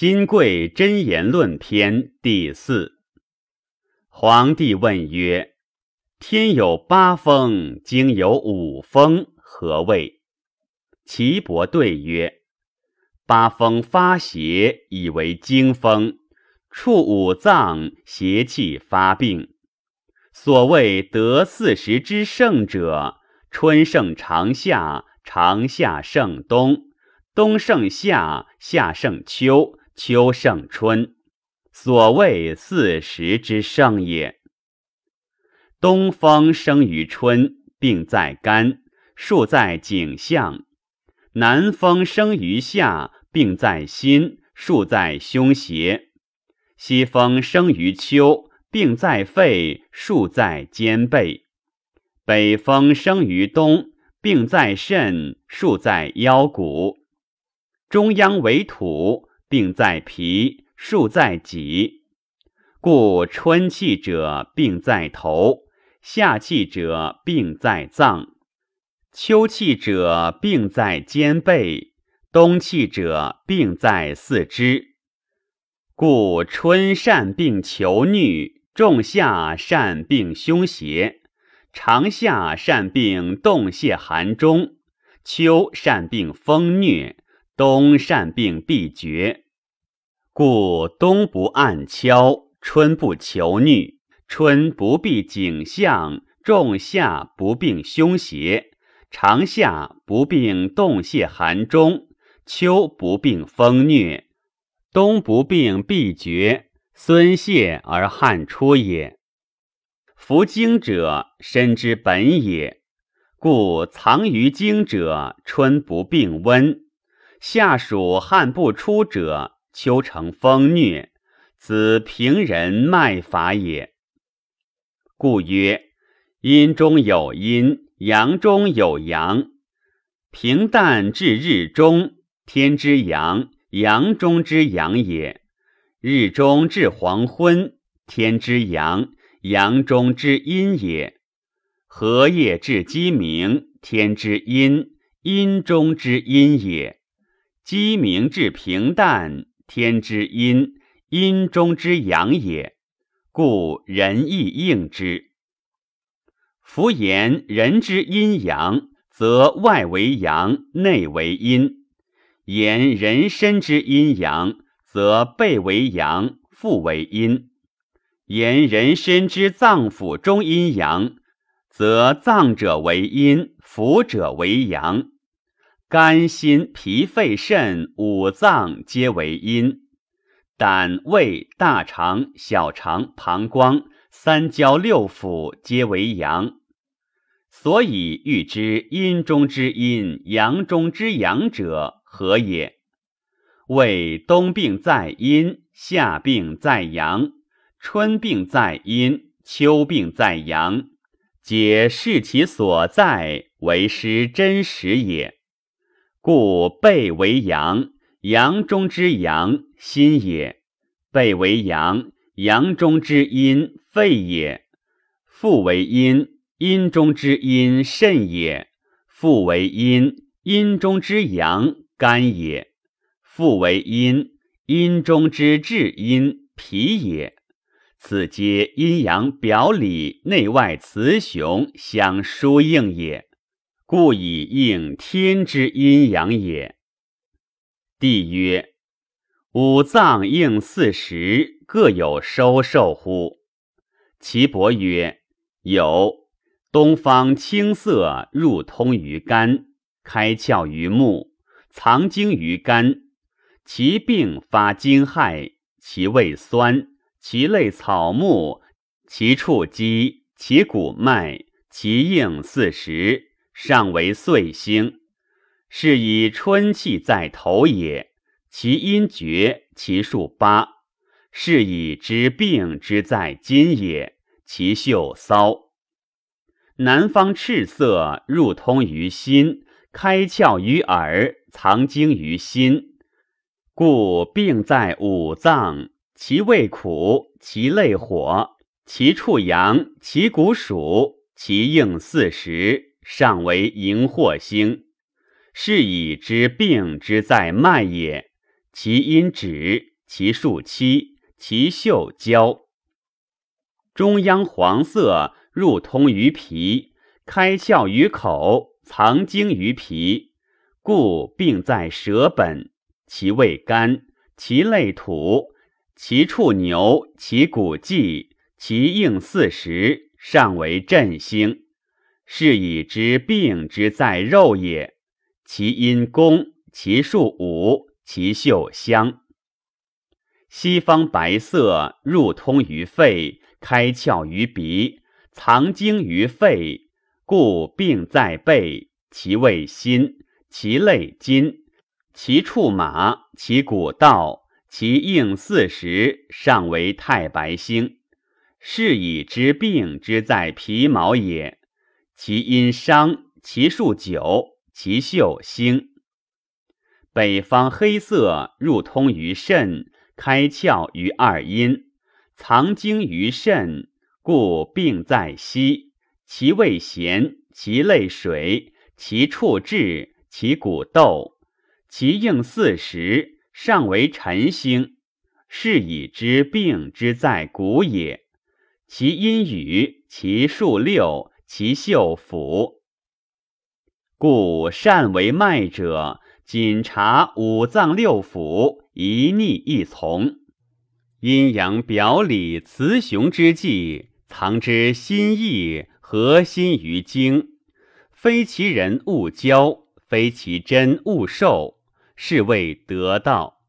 金匮真言论篇第四。皇帝问曰：“天有八风，经有五风，何谓？”岐伯对曰：“八风发邪，以为经风；触五脏，邪气发病。所谓得四时之盛者，春盛长夏，长夏盛冬，冬盛夏，夏盛秋，秋盛春。”所谓四时之盛也。东风生于春，病在肝，数在颈项；南风生于夏，病在心，数在胸胁；西风生于秋，病在肺，数在肩背；北风生于冬，病在肾，数在腰骨；中央为土，病在脾。数在己，故春气者病在头，夏气者病在脏，秋气者病在肩背，冬气者病在四肢。故春善病求衄，仲夏善病胸胁，长夏善病动泄寒中，秋善病风疟，冬善病闭绝。故冬不暗敲，春不求虐；春不避景象，仲夏不病凶邪，长夏不病动泄寒中，秋不病风疟，冬不病闭绝，孙泄而汗出也。服经者，身之本也。故藏于经者，春不病温；夏暑汗不出者。秋成风疟，此平人脉法也。故曰：阴中有阴，阳中有阳。平淡至日中，天之阳，阳中之阳也；日中至黄昏，天之阳，阳中之阴也；荷叶至鸡鸣，天之阴，阴中之阴也；鸡鸣至平淡。天之阴，阴中之阳也，故人亦应之。夫言人之阴阳，则外为阳，内为阴；言人身之阴阳，则背为阳，腹为阴；言人身之脏腑中阴阳，则脏者为阴，腑者为阳。肝、心、脾、肺、肾五脏皆为阴，胆、胃、大肠、小肠、膀胱、三焦六腑皆为阳。所以欲知阴中之阴，阳中之阳者何也？谓冬病在阴，夏病在阳，春病在阴，秋病在阳，皆视其所在，为师真实也。故背为阳，阳中之阳，心也；背为阳，阳中之阴，肺也；腹为阴，阴中之阴，肾也；腹为阴，阴中之阳，肝也；腹为阴，阴中之至阴，脾也。此皆阴阳表里、内外雌雄相疏应也。故以应天之阴阳也。帝曰：五脏应四时，各有收受乎？岐伯曰：有。东方青色入通于肝，开窍于目，藏精于肝。其病发惊骇，其味酸，其类草木，其触肌，其骨脉，其应四时。上为岁星，是以春气在头也。其阴绝，其数八，是以知病之在今也。其嗅骚。南方赤色入通于心，开窍于耳，藏精于心，故病在五脏。其味苦，其类火，其触阳，其骨属，其应四时。上为荧惑星，是以知病之在脉也。其因止，其数七，其嗅焦。中央黄色入通于脾，开窍于口，藏精于脾，故病在舌本。其味甘，其类土，其处牛，其骨迹，其应四时，尚为振兴。是以知病之在肉也。其因公，其数五，其嗅香。西方白色入通于肺，开窍于鼻，藏精于肺，故病在背。其味辛，其类金，其处马，其骨道，其应四时，尚为太白星。是以知病之在皮毛也。其因伤，其数九。其嗅腥，北方黑色入通于肾，开窍于二阴，藏精于肾，故病在息。其味咸，其类水，其处滞，其骨豆，其应四时，尚为辰星。是以知病之在骨也。其阴雨，其数六，其嗅腐。故善为脉者，仅察五脏六腑，一逆一从，阴阳表里，雌雄之际，藏之心意，合心于经。非其人勿交，非其真勿受，是谓得道。